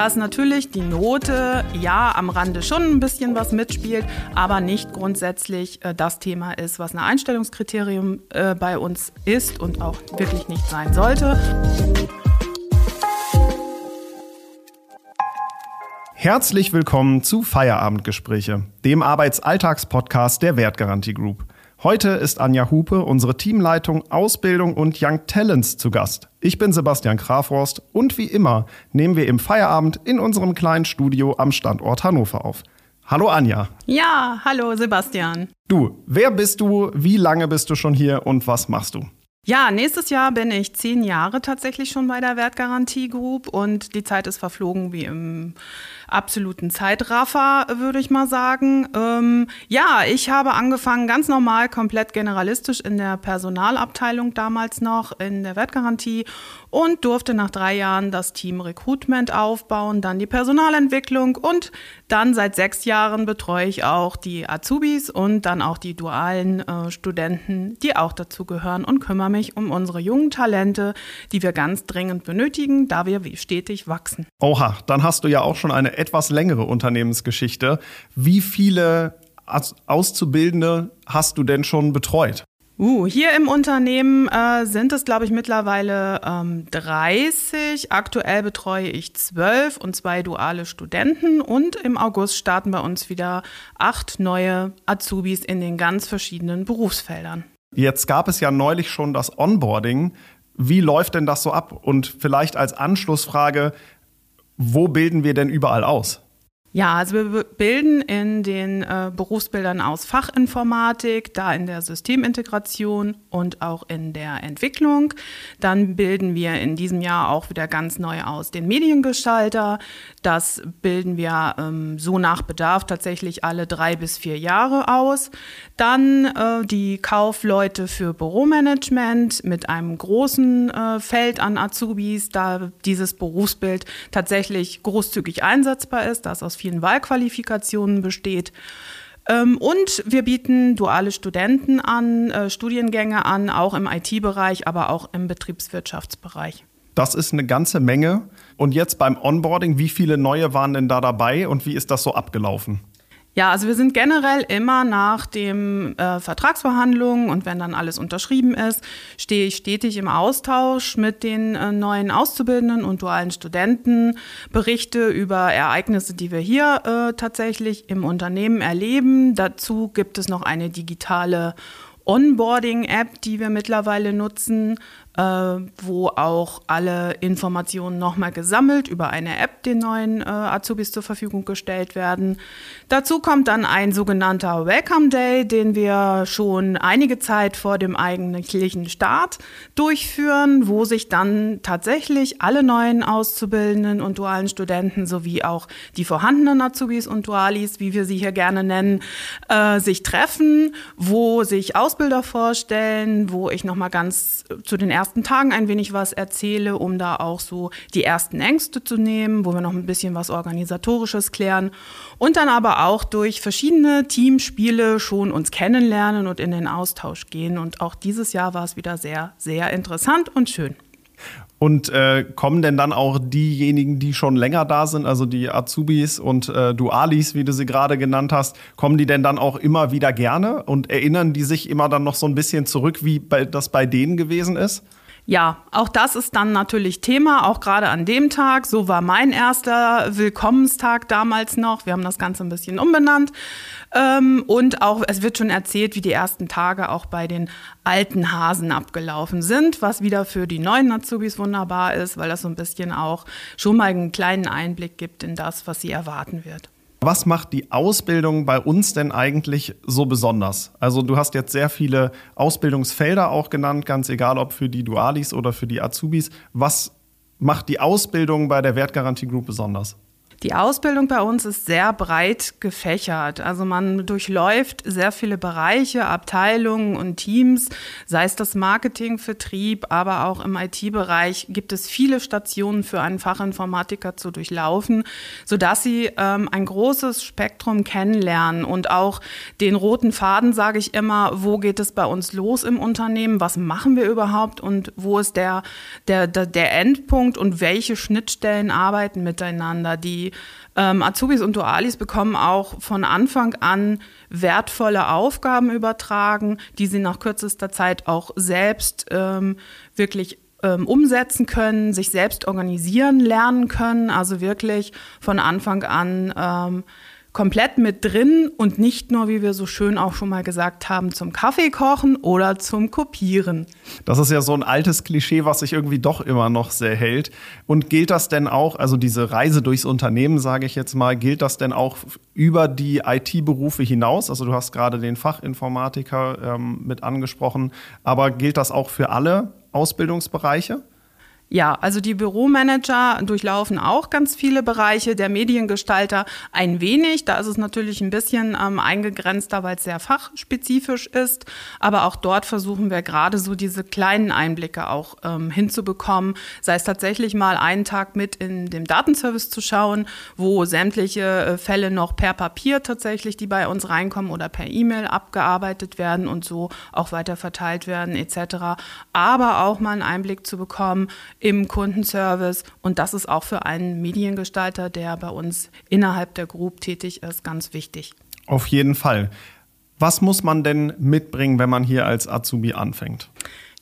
dass natürlich die Note ja am Rande schon ein bisschen was mitspielt, aber nicht grundsätzlich äh, das Thema ist, was ein Einstellungskriterium äh, bei uns ist und auch wirklich nicht sein sollte. Herzlich willkommen zu Feierabendgespräche, dem Arbeitsalltagspodcast der Wertgarantie Group. Heute ist Anja Hupe, unsere Teamleitung Ausbildung und Young Talents zu Gast. Ich bin Sebastian Krafhorst und wie immer nehmen wir im Feierabend in unserem kleinen Studio am Standort Hannover auf. Hallo Anja. Ja, hallo Sebastian. Du, wer bist du, wie lange bist du schon hier und was machst du? Ja, nächstes Jahr bin ich zehn Jahre tatsächlich schon bei der Wertgarantie Group und die Zeit ist verflogen wie im absoluten Zeitraffer, würde ich mal sagen. Ähm, ja, ich habe angefangen ganz normal, komplett generalistisch in der Personalabteilung damals noch, in der Wertgarantie und durfte nach drei Jahren das Team Recruitment aufbauen, dann die Personalentwicklung und dann seit sechs Jahren betreue ich auch die Azubis und dann auch die dualen äh, Studenten, die auch dazu gehören und kümmere mich um unsere jungen Talente, die wir ganz dringend benötigen, da wir stetig wachsen. Oha, dann hast du ja auch schon eine etwas längere Unternehmensgeschichte. Wie viele Auszubildende hast du denn schon betreut? Uh, hier im Unternehmen äh, sind es, glaube ich, mittlerweile ähm, 30. Aktuell betreue ich zwölf und zwei duale Studenten. Und im August starten bei uns wieder acht neue Azubis in den ganz verschiedenen Berufsfeldern. Jetzt gab es ja neulich schon das Onboarding. Wie läuft denn das so ab? Und vielleicht als Anschlussfrage, wo bilden wir denn überall aus? Ja, also wir bilden in den äh, Berufsbildern aus Fachinformatik, da in der Systemintegration und auch in der Entwicklung. Dann bilden wir in diesem Jahr auch wieder ganz neu aus den Mediengestalter. Das bilden wir ähm, so nach Bedarf tatsächlich alle drei bis vier Jahre aus. Dann äh, die Kaufleute für Büromanagement mit einem großen äh, Feld an Azubis, da dieses Berufsbild tatsächlich großzügig einsetzbar ist, das aus vielen Wahlqualifikationen besteht. Ähm, und wir bieten duale Studenten an, äh, Studiengänge an, auch im IT-Bereich, aber auch im Betriebswirtschaftsbereich. Das ist eine ganze Menge. Und jetzt beim Onboarding, wie viele neue waren denn da dabei und wie ist das so abgelaufen? Ja, also wir sind generell immer nach den äh, Vertragsverhandlungen und wenn dann alles unterschrieben ist, stehe ich stetig im Austausch mit den äh, neuen Auszubildenden und dualen Studenten, berichte über Ereignisse, die wir hier äh, tatsächlich im Unternehmen erleben. Dazu gibt es noch eine digitale Onboarding-App, die wir mittlerweile nutzen, wo auch alle Informationen nochmal gesammelt über eine App den neuen äh, Azubis zur Verfügung gestellt werden. Dazu kommt dann ein sogenannter Welcome Day, den wir schon einige Zeit vor dem eigentlichen Start durchführen, wo sich dann tatsächlich alle neuen Auszubildenden und dualen Studenten sowie auch die vorhandenen Azubis und Dualis, wie wir sie hier gerne nennen, äh, sich treffen, wo sich Ausbilder vorstellen, wo ich nochmal ganz zu den ersten Tagen ein wenig was erzähle, um da auch so die ersten Ängste zu nehmen, wo wir noch ein bisschen was Organisatorisches klären und dann aber auch durch verschiedene Teamspiele schon uns kennenlernen und in den Austausch gehen. Und auch dieses Jahr war es wieder sehr, sehr interessant und schön. Und äh, kommen denn dann auch diejenigen, die schon länger da sind, also die Azubis und äh, Dualis, wie du sie gerade genannt hast, kommen die denn dann auch immer wieder gerne und erinnern die sich immer dann noch so ein bisschen zurück, wie bei, das bei denen gewesen ist? Ja, auch das ist dann natürlich Thema, auch gerade an dem Tag. So war mein erster Willkommenstag damals noch. Wir haben das Ganze ein bisschen umbenannt. Ähm, und auch, es wird schon erzählt, wie die ersten Tage auch bei den alten Hasen abgelaufen sind, was wieder für die neuen Azubis wunderbar ist, weil das so ein bisschen auch schon mal einen kleinen Einblick gibt in das, was sie erwarten wird. Was macht die Ausbildung bei uns denn eigentlich so besonders? Also du hast jetzt sehr viele Ausbildungsfelder auch genannt, ganz egal ob für die Dualis oder für die Azubis. Was macht die Ausbildung bei der Wertgarantie Group besonders? Die Ausbildung bei uns ist sehr breit gefächert. Also man durchläuft sehr viele Bereiche, Abteilungen und Teams, sei es das Marketing, Vertrieb, aber auch im IT-Bereich gibt es viele Stationen für einen Fachinformatiker zu durchlaufen, sodass sie ähm, ein großes Spektrum kennenlernen und auch den roten Faden, sage ich immer, wo geht es bei uns los im Unternehmen, was machen wir überhaupt und wo ist der, der, der, der Endpunkt und welche Schnittstellen arbeiten miteinander. Die ähm, Azubis und Dualis bekommen auch von Anfang an wertvolle Aufgaben übertragen, die sie nach kürzester Zeit auch selbst ähm, wirklich ähm, umsetzen können, sich selbst organisieren lernen können, also wirklich von Anfang an ähm, komplett mit drin und nicht nur, wie wir so schön auch schon mal gesagt haben, zum Kaffee kochen oder zum Kopieren. Das ist ja so ein altes Klischee, was sich irgendwie doch immer noch sehr hält. Und gilt das denn auch, also diese Reise durchs Unternehmen, sage ich jetzt mal, gilt das denn auch über die IT-Berufe hinaus? Also du hast gerade den Fachinformatiker ähm, mit angesprochen, aber gilt das auch für alle Ausbildungsbereiche? Ja, also die Büromanager durchlaufen auch ganz viele Bereiche, der Mediengestalter ein wenig. Da ist es natürlich ein bisschen ähm, eingegrenzter, weil es sehr fachspezifisch ist. Aber auch dort versuchen wir gerade so diese kleinen Einblicke auch ähm, hinzubekommen. Sei es tatsächlich mal einen Tag mit in dem Datenservice zu schauen, wo sämtliche äh, Fälle noch per Papier tatsächlich, die bei uns reinkommen oder per E-Mail abgearbeitet werden und so auch weiter verteilt werden etc. Aber auch mal einen Einblick zu bekommen, im Kundenservice. Und das ist auch für einen Mediengestalter, der bei uns innerhalb der Group tätig ist, ganz wichtig. Auf jeden Fall. Was muss man denn mitbringen, wenn man hier als Azubi anfängt?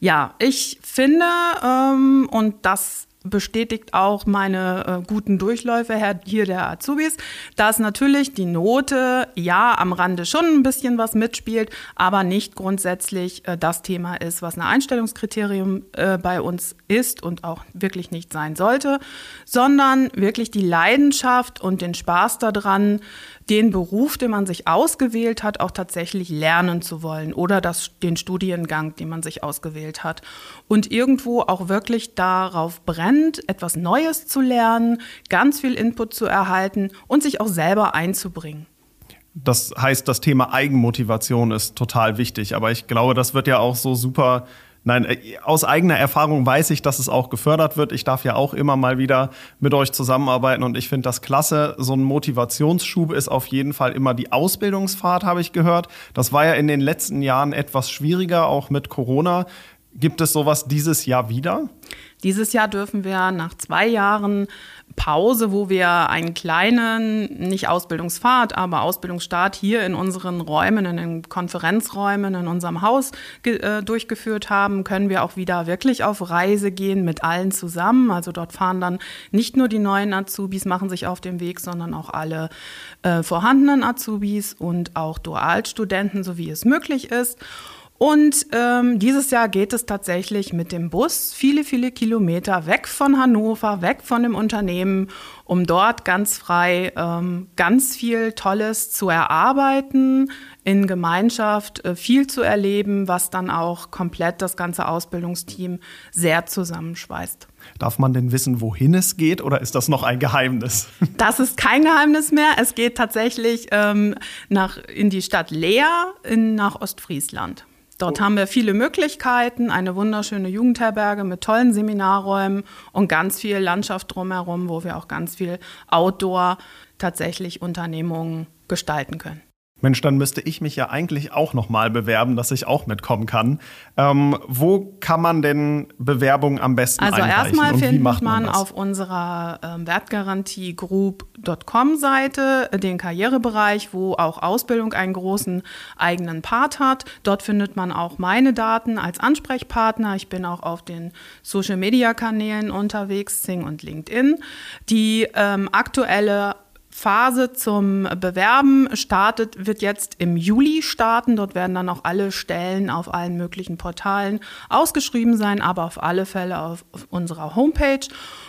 Ja, ich finde, ähm, und das bestätigt auch meine äh, guten Durchläufe hier der Azubis, dass natürlich die Note ja am Rande schon ein bisschen was mitspielt, aber nicht grundsätzlich äh, das Thema ist, was ein Einstellungskriterium äh, bei uns ist und auch wirklich nicht sein sollte, sondern wirklich die Leidenschaft und den Spaß daran, den Beruf, den man sich ausgewählt hat, auch tatsächlich lernen zu wollen oder das, den Studiengang, den man sich ausgewählt hat. Und irgendwo auch wirklich darauf brennt, etwas Neues zu lernen, ganz viel Input zu erhalten und sich auch selber einzubringen. Das heißt, das Thema Eigenmotivation ist total wichtig. Aber ich glaube, das wird ja auch so super Nein, äh, aus eigener Erfahrung weiß ich, dass es auch gefördert wird. Ich darf ja auch immer mal wieder mit euch zusammenarbeiten und ich finde das klasse. So ein Motivationsschub ist auf jeden Fall immer die Ausbildungsfahrt, habe ich gehört. Das war ja in den letzten Jahren etwas schwieriger, auch mit Corona. Gibt es sowas dieses Jahr wieder? Dieses Jahr dürfen wir nach zwei Jahren Pause, wo wir einen kleinen, nicht Ausbildungsfahrt, aber Ausbildungsstart hier in unseren Räumen, in den Konferenzräumen, in unserem Haus äh, durchgeführt haben, können wir auch wieder wirklich auf Reise gehen mit allen zusammen. Also dort fahren dann nicht nur die neuen Azubis, machen sich auf den Weg, sondern auch alle äh, vorhandenen Azubis und auch Dualstudenten, so wie es möglich ist. Und ähm, dieses Jahr geht es tatsächlich mit dem Bus viele, viele Kilometer weg von Hannover, weg von dem Unternehmen, um dort ganz frei ähm, ganz viel Tolles zu erarbeiten, in Gemeinschaft äh, viel zu erleben, was dann auch komplett das ganze Ausbildungsteam sehr zusammenschweißt. Darf man denn wissen, wohin es geht oder ist das noch ein Geheimnis? Das ist kein Geheimnis mehr. Es geht tatsächlich ähm, nach, in die Stadt Leer in, nach Ostfriesland. Dort haben wir viele Möglichkeiten, eine wunderschöne Jugendherberge mit tollen Seminarräumen und ganz viel Landschaft drumherum, wo wir auch ganz viel Outdoor tatsächlich Unternehmungen gestalten können. Mensch, dann müsste ich mich ja eigentlich auch noch mal bewerben, dass ich auch mitkommen kann. Ähm, wo kann man denn Bewerbungen am besten also? Also erstmal findet man, man auf unserer ähm, Wertgarantie-Group.com Seite den Karrierebereich, wo auch Ausbildung einen großen eigenen Part hat. Dort findet man auch meine Daten als Ansprechpartner. Ich bin auch auf den Social-Media-Kanälen unterwegs, Sing und LinkedIn. Die ähm, aktuelle Phase zum Bewerben startet, wird jetzt im Juli starten. Dort werden dann auch alle Stellen auf allen möglichen Portalen ausgeschrieben sein, aber auf alle Fälle auf, auf unserer Homepage.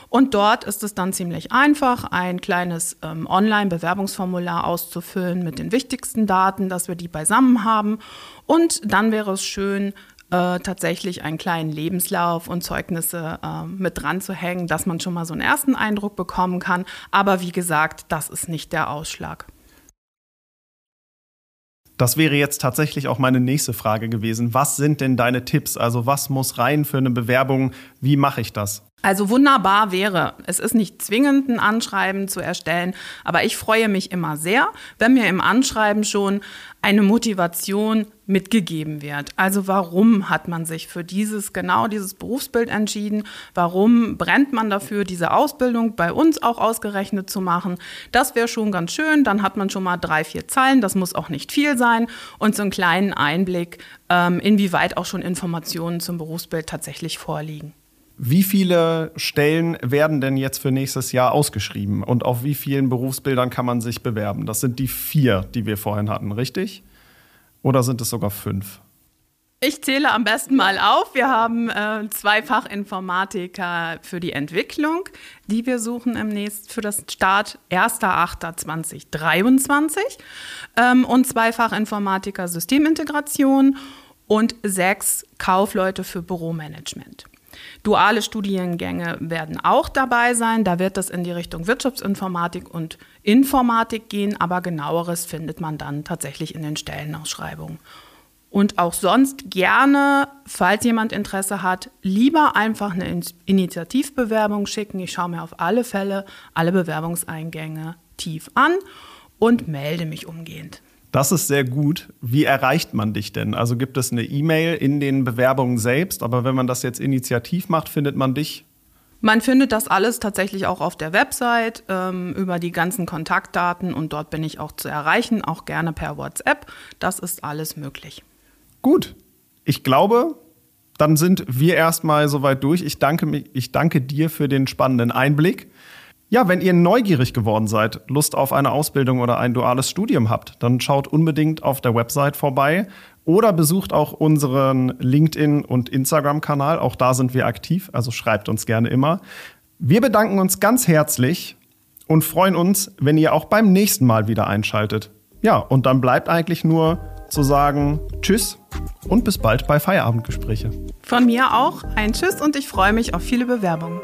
Und dort ist es dann ziemlich einfach, ein kleines ähm, Online-Bewerbungsformular auszufüllen mit den wichtigsten Daten, dass wir die beisammen haben. Und dann wäre es schön, äh, tatsächlich einen kleinen Lebenslauf und Zeugnisse äh, mit dran zu hängen, dass man schon mal so einen ersten Eindruck bekommen kann. Aber wie gesagt, das ist nicht der Ausschlag. Das wäre jetzt tatsächlich auch meine nächste Frage gewesen. Was sind denn deine Tipps? Also was muss rein für eine Bewerbung? Wie mache ich das? Also wunderbar wäre, es ist nicht zwingend ein Anschreiben zu erstellen, aber ich freue mich immer sehr, wenn mir im Anschreiben schon eine Motivation mitgegeben wird. Also warum hat man sich für dieses genau dieses Berufsbild entschieden? Warum brennt man dafür, diese Ausbildung bei uns auch ausgerechnet zu machen? Das wäre schon ganz schön. Dann hat man schon mal drei, vier Zeilen. Das muss auch nicht viel sein und so einen kleinen Einblick, ähm, inwieweit auch schon Informationen zum Berufsbild tatsächlich vorliegen. Wie viele Stellen werden denn jetzt für nächstes Jahr ausgeschrieben und auf wie vielen Berufsbildern kann man sich bewerben? Das sind die vier, die wir vorhin hatten, richtig? Oder sind es sogar fünf? Ich zähle am besten mal auf. Wir haben äh, zwei Fachinformatiker für die Entwicklung, die wir suchen im nächsten für das Start 1.8.2023 ähm, und zwei Fachinformatiker Systemintegration und sechs Kaufleute für Büromanagement. Duale Studiengänge werden auch dabei sein. Da wird es in die Richtung Wirtschaftsinformatik und Informatik gehen, aber genaueres findet man dann tatsächlich in den Stellenausschreibungen. Und auch sonst gerne, falls jemand Interesse hat, lieber einfach eine Initiativbewerbung schicken. Ich schaue mir auf alle Fälle alle Bewerbungseingänge tief an und melde mich umgehend. Das ist sehr gut. Wie erreicht man dich denn? Also gibt es eine E-Mail in den Bewerbungen selbst, aber wenn man das jetzt initiativ macht, findet man dich? Man findet das alles tatsächlich auch auf der Website ähm, über die ganzen Kontaktdaten und dort bin ich auch zu erreichen, auch gerne per WhatsApp. Das ist alles möglich. Gut. Ich glaube, dann sind wir erstmal soweit durch. Ich danke, ich danke dir für den spannenden Einblick. Ja, wenn ihr neugierig geworden seid, Lust auf eine Ausbildung oder ein duales Studium habt, dann schaut unbedingt auf der Website vorbei oder besucht auch unseren LinkedIn- und Instagram-Kanal. Auch da sind wir aktiv, also schreibt uns gerne immer. Wir bedanken uns ganz herzlich und freuen uns, wenn ihr auch beim nächsten Mal wieder einschaltet. Ja, und dann bleibt eigentlich nur zu sagen Tschüss und bis bald bei Feierabendgespräche. Von mir auch ein Tschüss und ich freue mich auf viele Bewerbungen.